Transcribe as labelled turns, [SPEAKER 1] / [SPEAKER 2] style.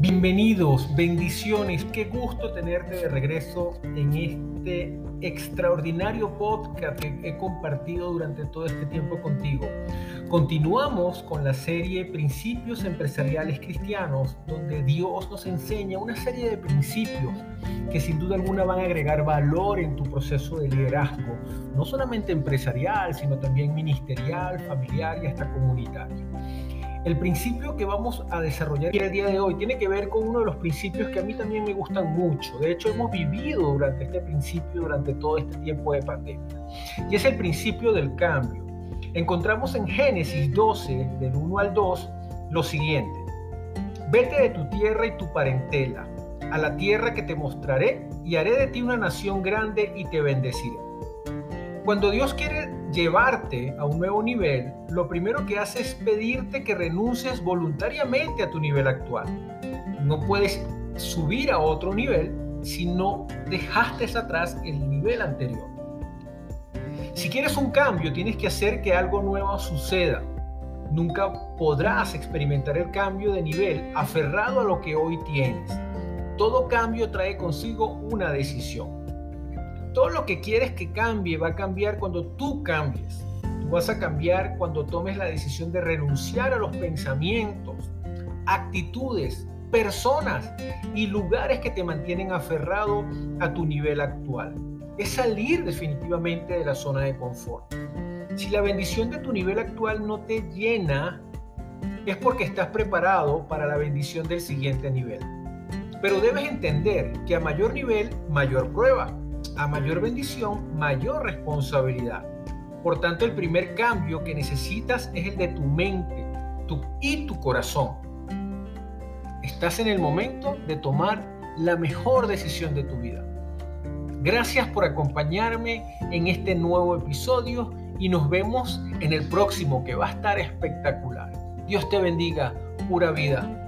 [SPEAKER 1] Bienvenidos, bendiciones, qué gusto tenerte de regreso en este extraordinario podcast que he compartido durante todo este tiempo contigo. Continuamos con la serie Principios Empresariales Cristianos, donde Dios nos enseña una serie de principios que sin duda alguna van a agregar valor en tu proceso de liderazgo, no solamente empresarial, sino también ministerial, familiar y hasta comunitario. El principio que vamos a desarrollar el día de hoy tiene que ver con uno de los principios que a mí también me gustan mucho. De hecho, hemos vivido durante este principio durante todo este tiempo de pandemia. Y es el principio del cambio. Encontramos en Génesis 12, del 1 al 2, lo siguiente. Vete de tu tierra y tu parentela, a la tierra que te mostraré, y haré de ti una nación grande y te bendeciré. Cuando Dios quiere llevarte a un nuevo nivel, lo primero que hace es pedirte que renuncies voluntariamente a tu nivel actual. No puedes subir a otro nivel si no dejaste atrás el nivel anterior. Si quieres un cambio, tienes que hacer que algo nuevo suceda. Nunca podrás experimentar el cambio de nivel aferrado a lo que hoy tienes. Todo cambio trae consigo una decisión. Todo lo que quieres que cambie va a cambiar cuando tú cambies. Tú vas a cambiar cuando tomes la decisión de renunciar a los pensamientos, actitudes, personas y lugares que te mantienen aferrado a tu nivel actual. Es salir definitivamente de la zona de confort. Si la bendición de tu nivel actual no te llena, es porque estás preparado para la bendición del siguiente nivel. Pero debes entender que a mayor nivel, mayor prueba a mayor bendición, mayor responsabilidad. Por tanto, el primer cambio que necesitas es el de tu mente y tu corazón. Estás en el momento de tomar la mejor decisión de tu vida. Gracias por acompañarme en este nuevo episodio y nos vemos en el próximo que va a estar espectacular. Dios te bendiga, pura vida.